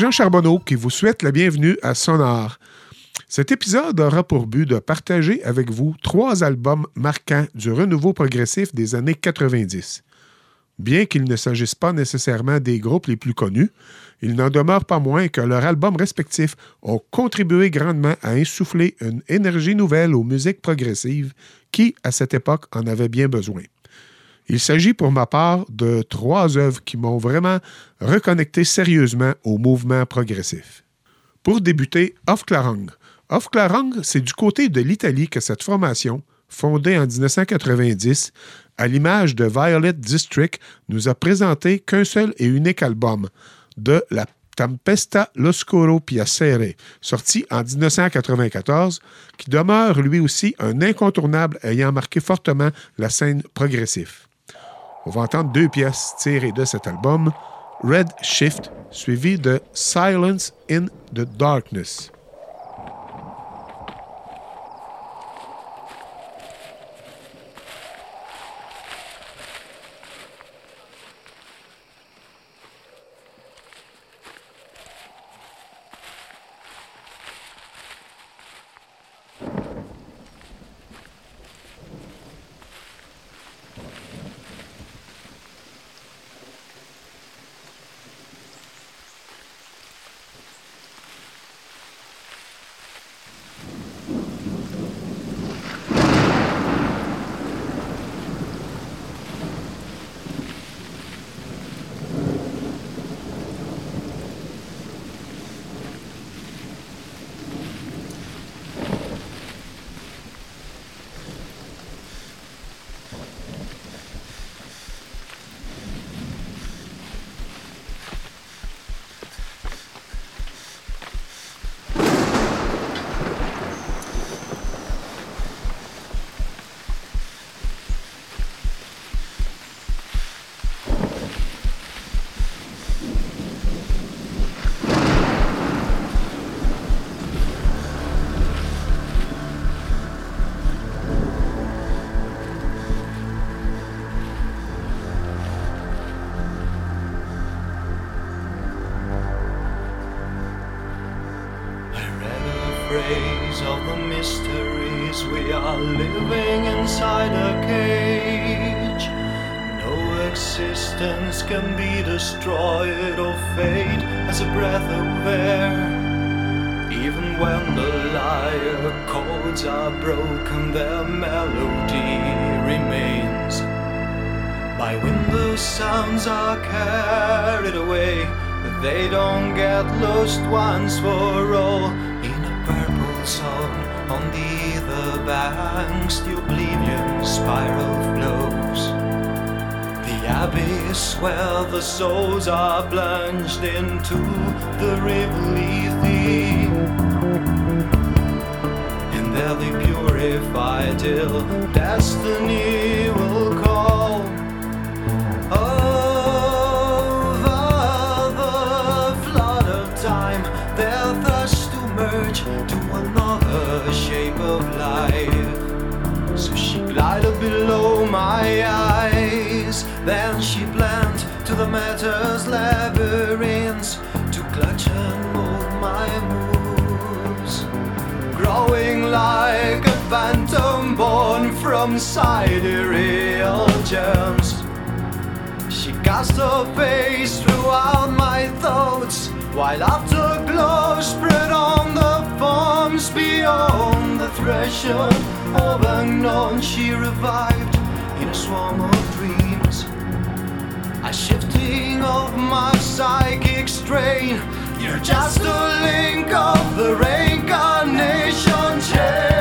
Régent Charbonneau qui vous souhaite la bienvenue à Sonar. Cet épisode aura pour but de partager avec vous trois albums marquants du renouveau progressif des années 90. Bien qu'il ne s'agisse pas nécessairement des groupes les plus connus, il n'en demeure pas moins que leurs albums respectifs ont contribué grandement à insuffler une énergie nouvelle aux musiques progressives qui, à cette époque, en avaient bien besoin. Il s'agit pour ma part de trois œuvres qui m'ont vraiment reconnecté sérieusement au mouvement progressif. Pour débuter. Off Clarang, c'est du côté de l'Italie que cette formation, fondée en 1990, à l'image de Violet District, nous a présenté qu'un seul et unique album, de la Tempesta L'Oscuro Piacere, sorti en 1994, qui demeure lui aussi un incontournable ayant marqué fortement la scène progressive. On va entendre deux pièces tirées de cet album, Red Shift, suivi de Silence in the Darkness. Can be destroyed or fade as a breath of air. Even when the lyre chords are broken, their melody remains. By wind, the sounds are carried away, but they don't get lost once for all In a purple zone on the other banks the oblivion spiral flows abyss where the souls are plunged into the river and there they purify till destiny will call. Over the flood of time to merge to another shape of life. So she glided below my eyes, then she blent to the matter's labyrinths to clutch and mold my moves, growing like a phantom born from sidereal germs. She cast her face throughout my thoughts while afterglow spread on the forms beyond the threshold of unknown. She revived in a swarm of dreams, shifting of my psychic strain. You're just a link of the reincarnation chain.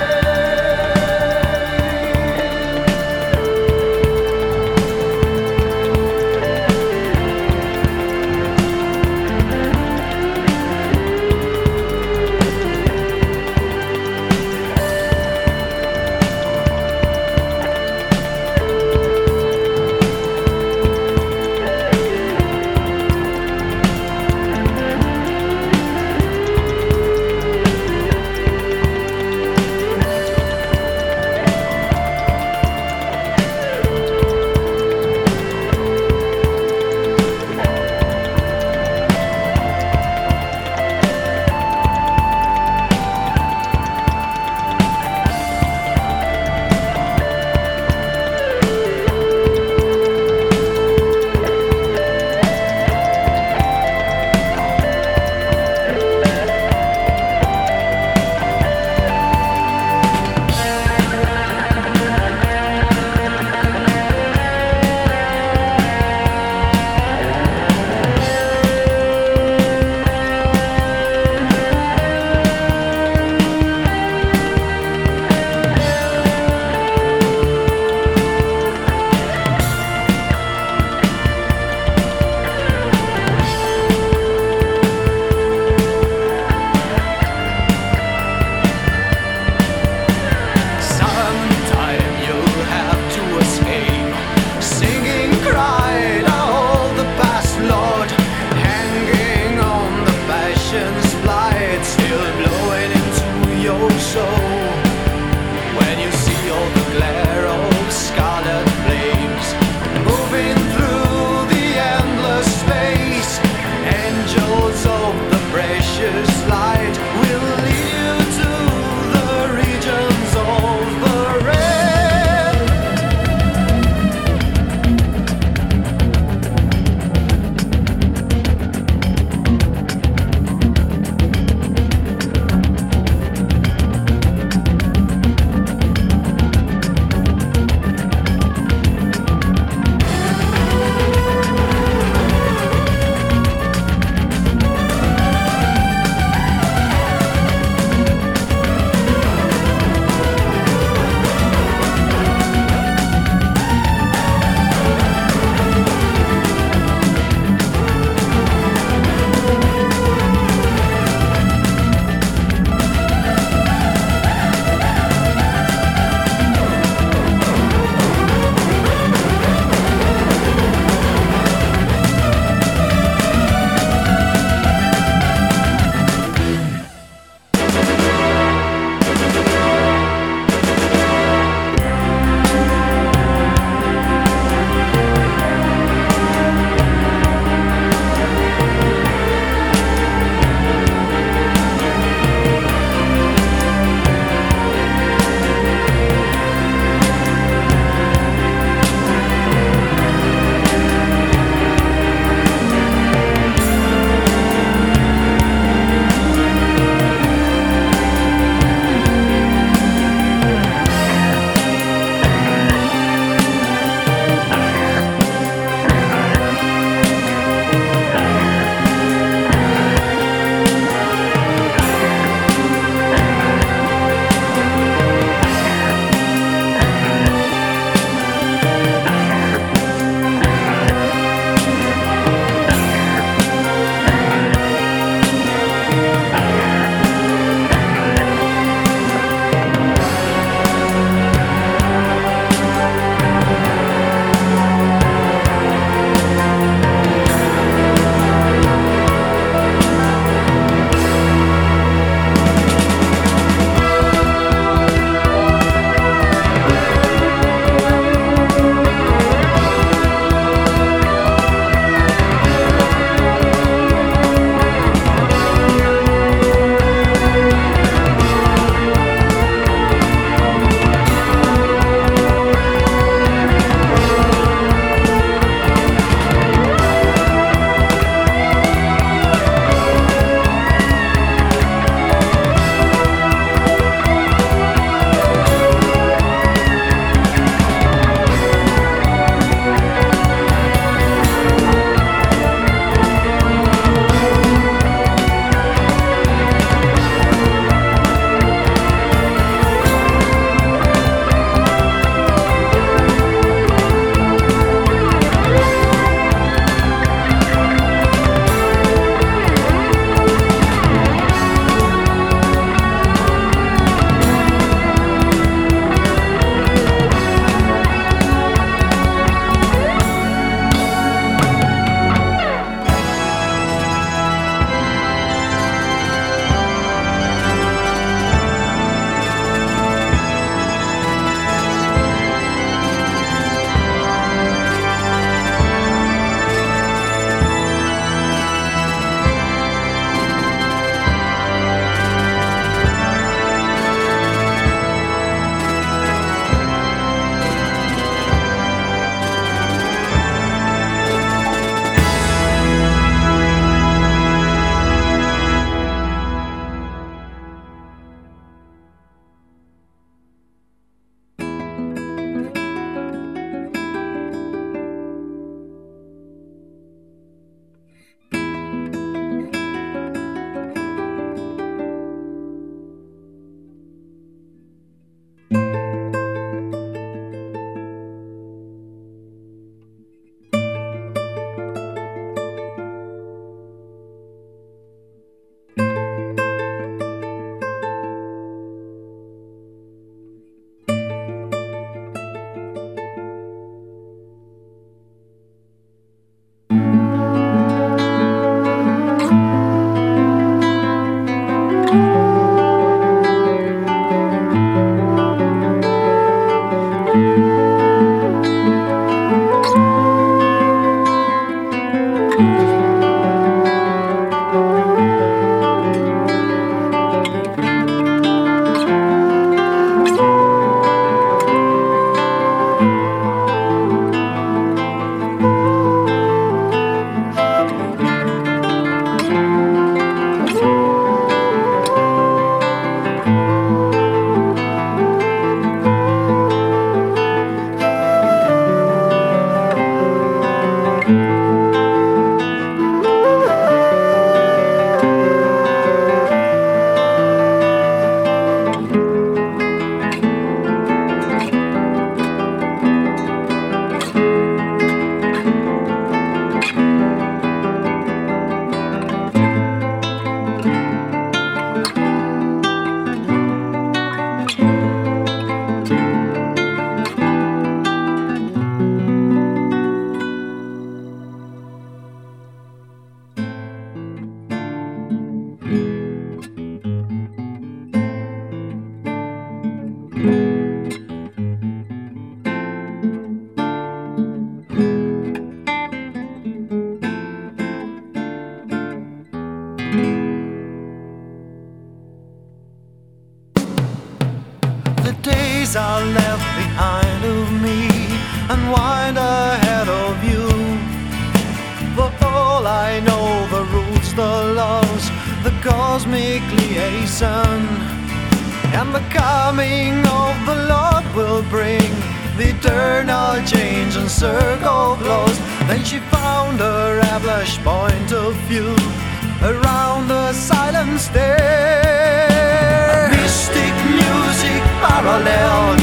Paralleled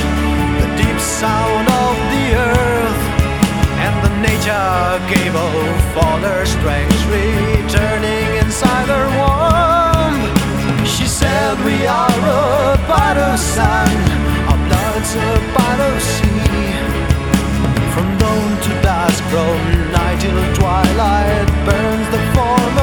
the deep sound of the earth, and the nature gave off all her strength, returning inside her womb. She said, We are a part of sun, our blood's a part of sea. From dawn to dusk, from night till twilight, burns the former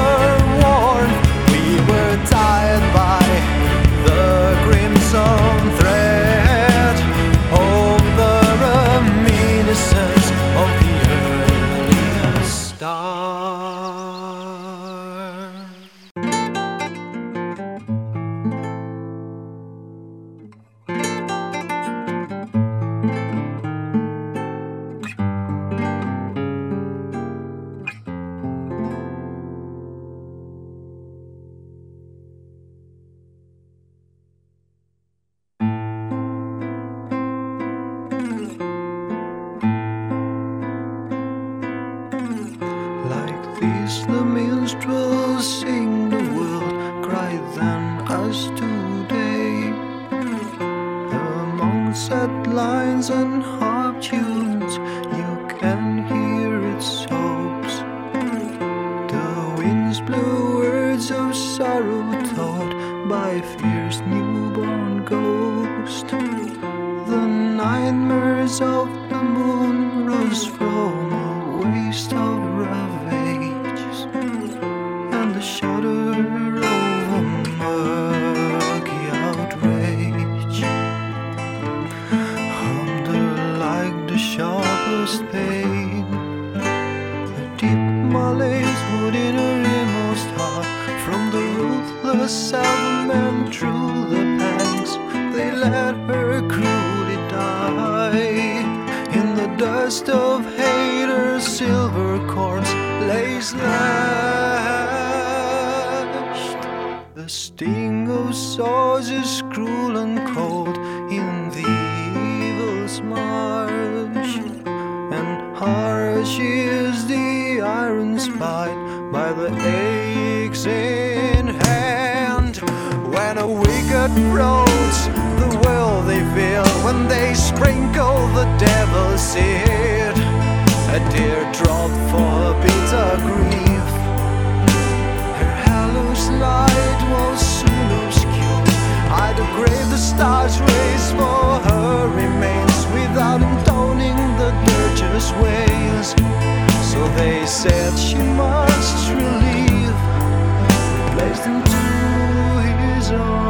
cruel and cold in the evil's march, and harsh is the iron spite by the axe in hand. When a wicked roads the world they feel when they sprinkle the devil's seed, a tear drop for bitter grief. Her halo's light will stars rays for her remains without intoning the dirgeous wails. So they said she must relieve, placed into his arms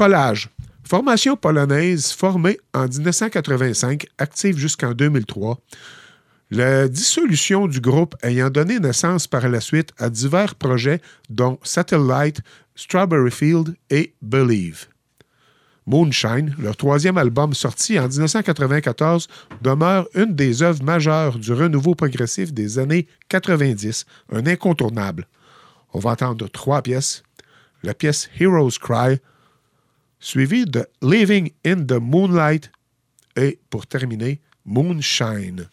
Collage. Formation polonaise formée en 1985, active jusqu'en 2003. La dissolution du groupe ayant donné naissance par la suite à divers projets dont Satellite, Strawberry Field et Believe. Moonshine, leur troisième album sorti en 1994, demeure une des œuvres majeures du renouveau progressif des années 90, un incontournable. On va entendre trois pièces. La pièce Heroes Cry, suivie de Living in the Moonlight et, pour terminer, Moonshine.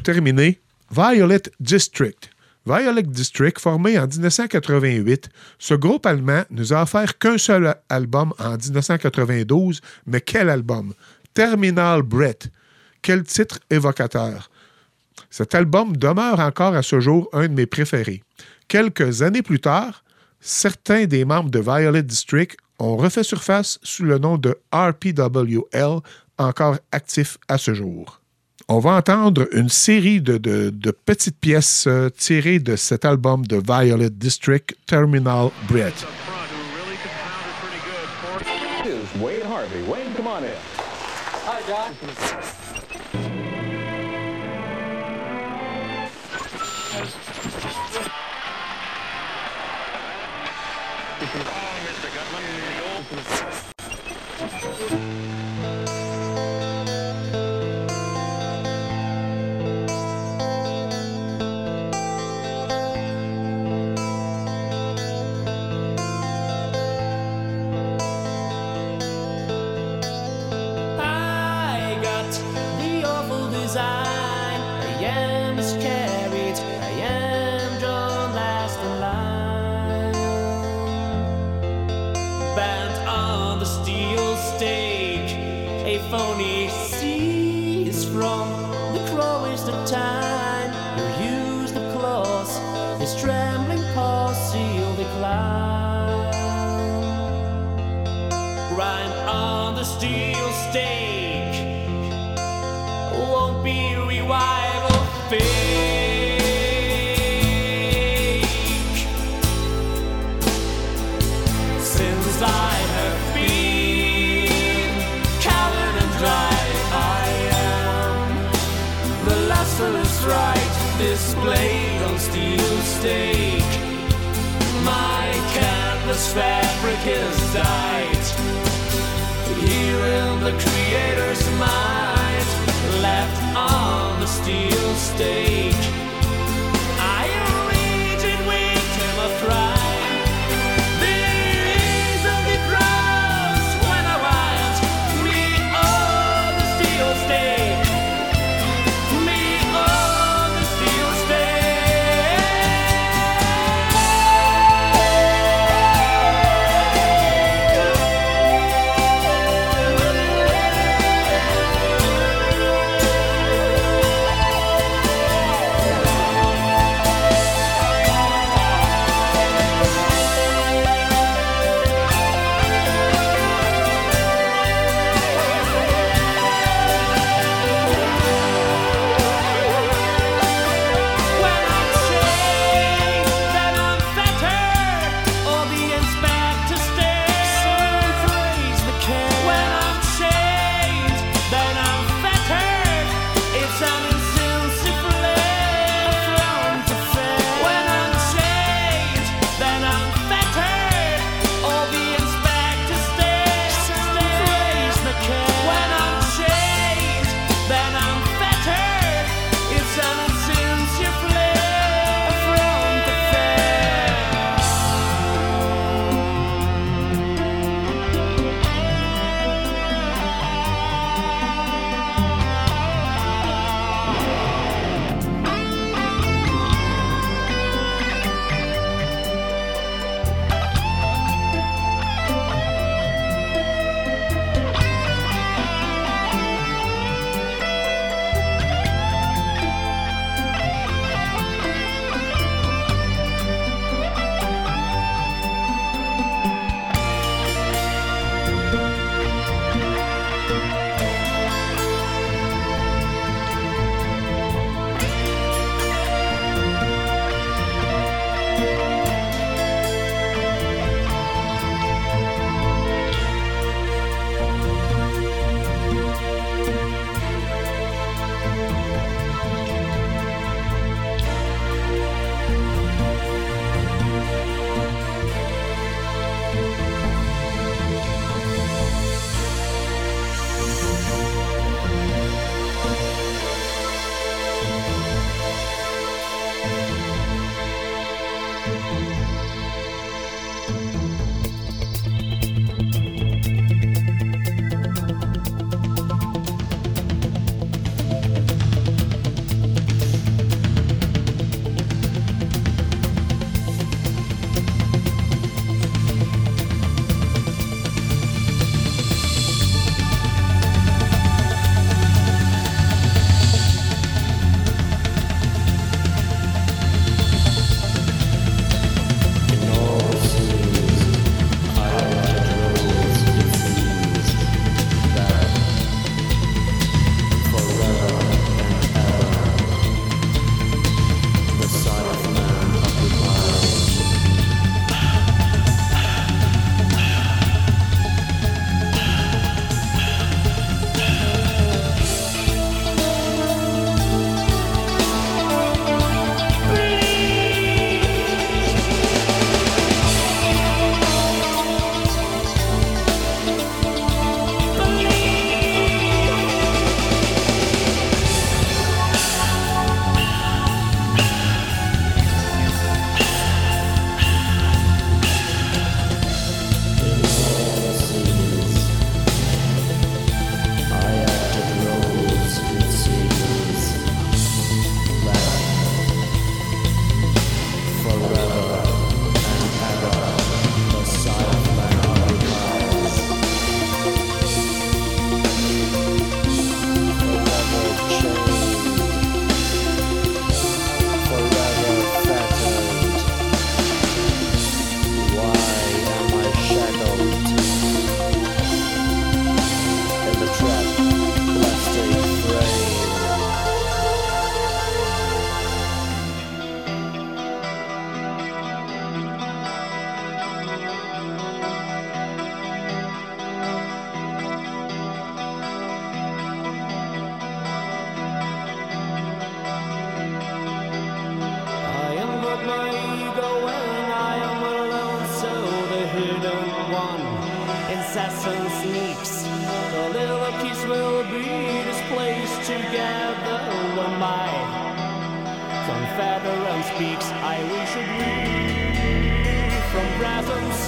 Pour terminer, Violet District. Violet District, formé en 1988, ce groupe allemand nous a offert qu'un seul album en 1992, mais quel album! Terminal Brett. Quel titre évocateur! Cet album demeure encore à ce jour un de mes préférés. Quelques années plus tard, certains des membres de Violet District ont refait surface sous le nom de RPWL, encore actif à ce jour. On va entendre une série de, de- de petites pièces euh, tirées de cet album de Violet District, Terminal Harvey. Come on in. Hi, John. His night. Here in the Creator's mind, left on the steel stage. together when my confederate speaks. I wish it we from presence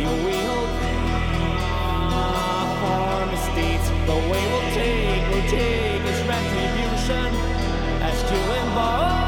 you ah, will Our states. The way we'll take, we'll take is retribution as to embark.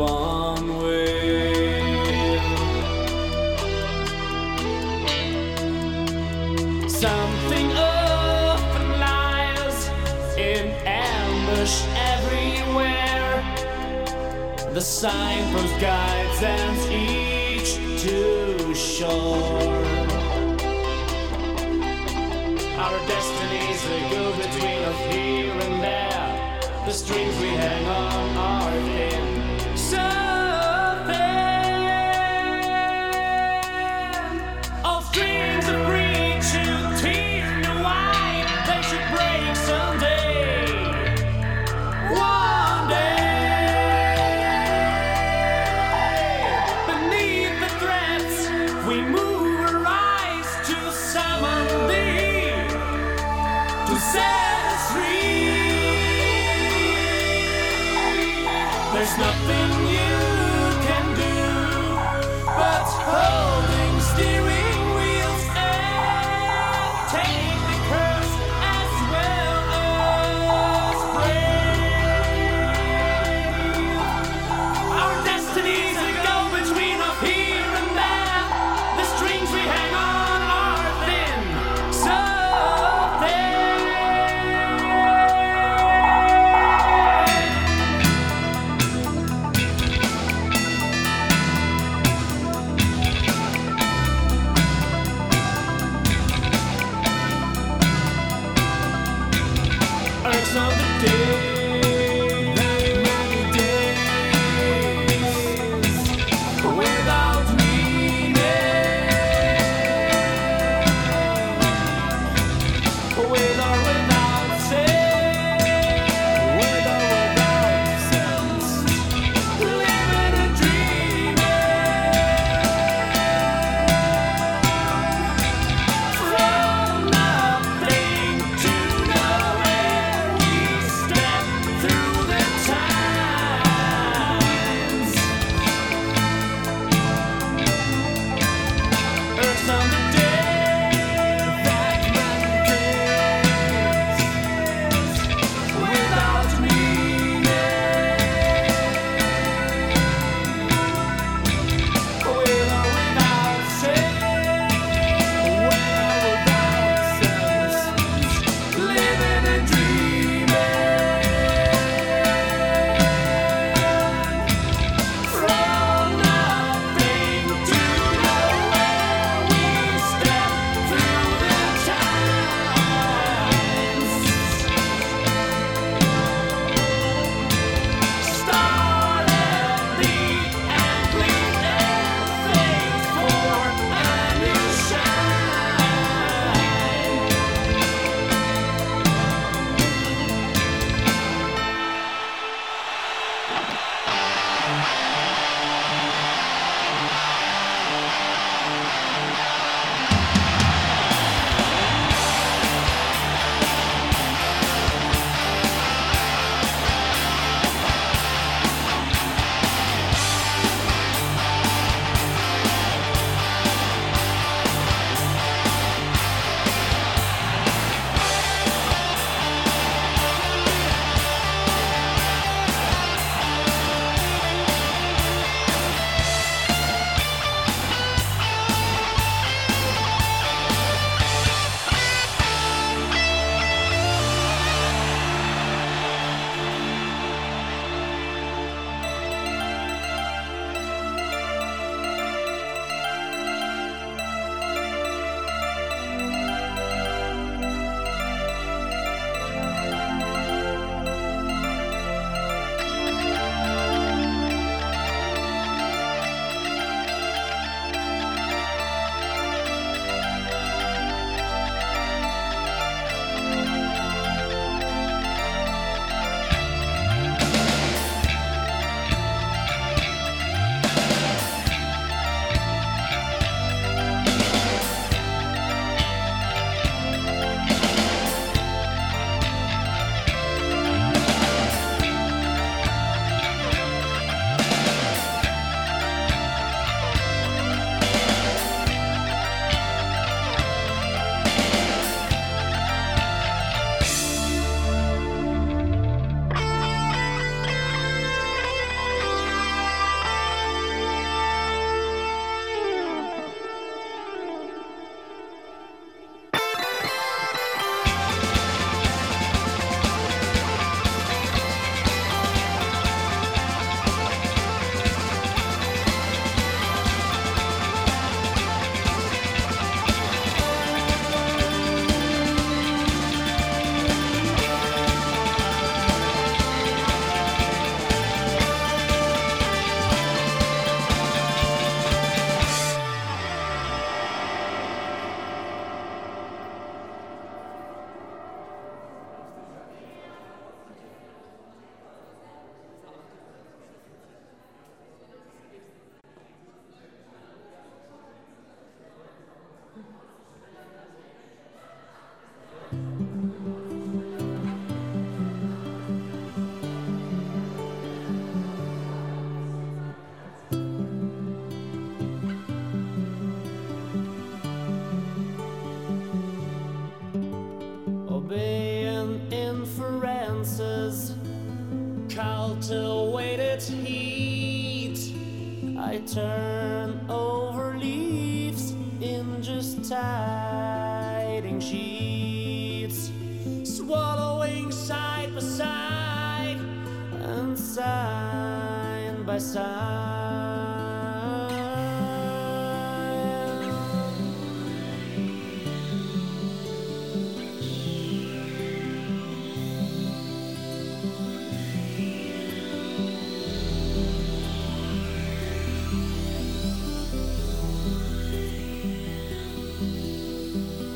one way. Something often lies in ambush everywhere. The signpost guides and each to shore. Our destinies that go between us here and there. The strings we hang on are thin sun.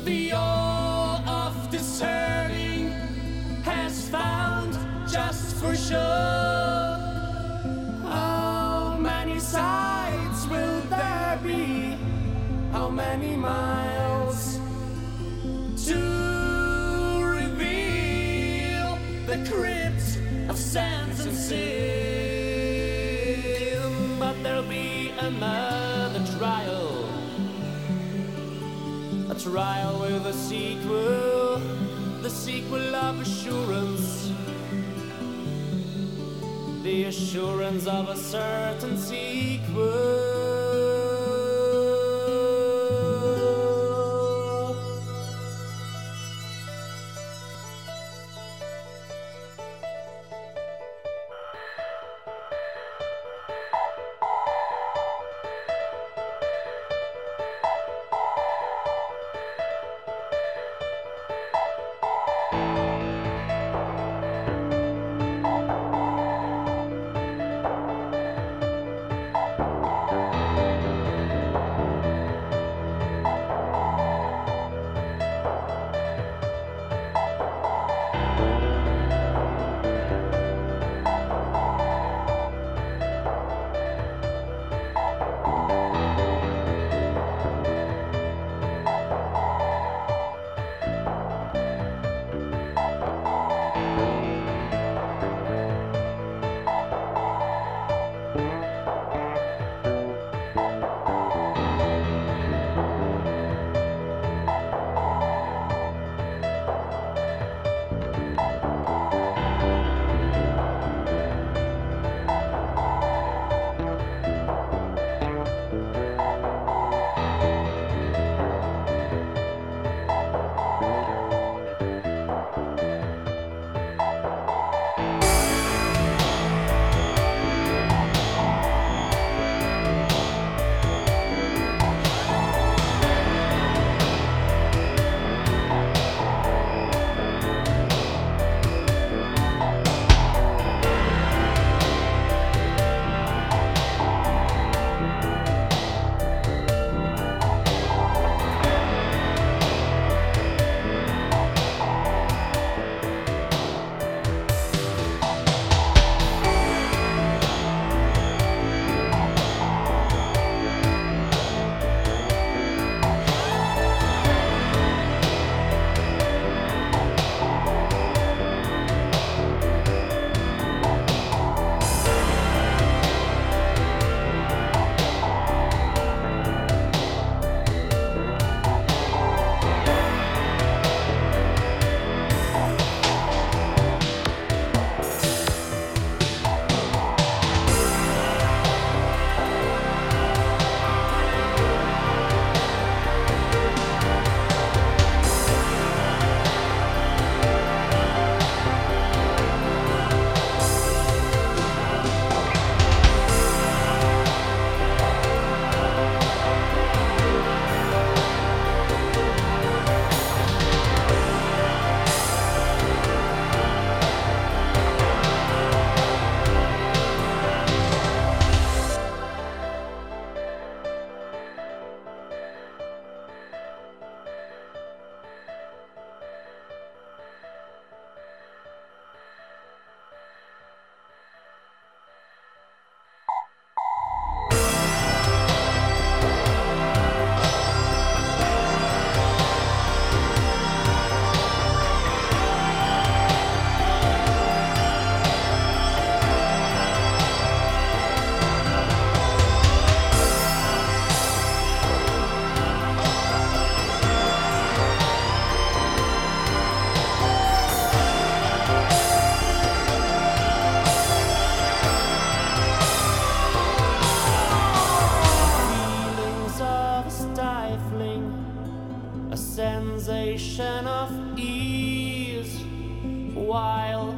The awe of discerning has found just for sure. How many sides will there be? How many miles to reveal the crypt of sands and sin? Trial with a sequel, the sequel of assurance, the assurance of a certain sequel.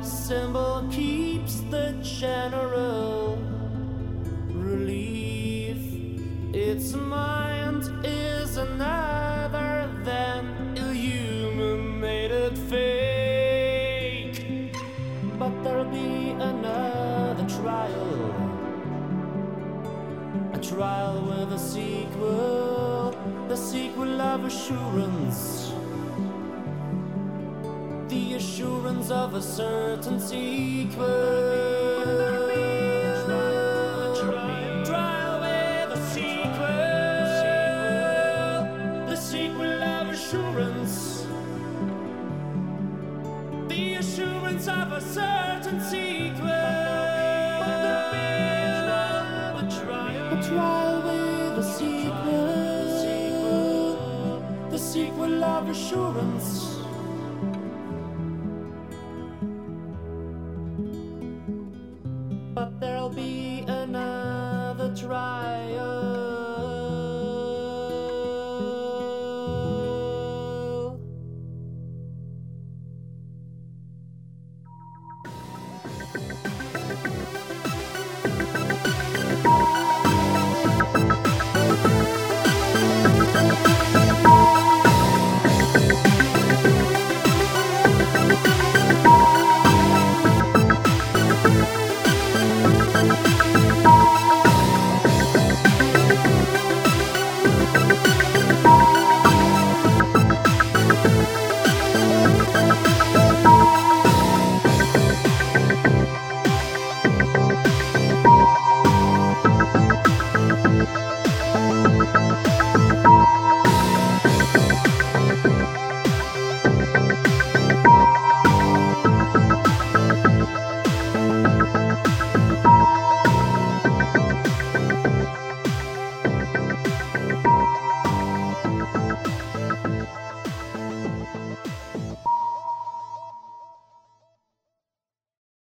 Symbol keeps the general relief. Its mind is another than illuminated fake. But there'll be another trial. A trial with a sequel, the sequel of assurance. Of a certain sequel.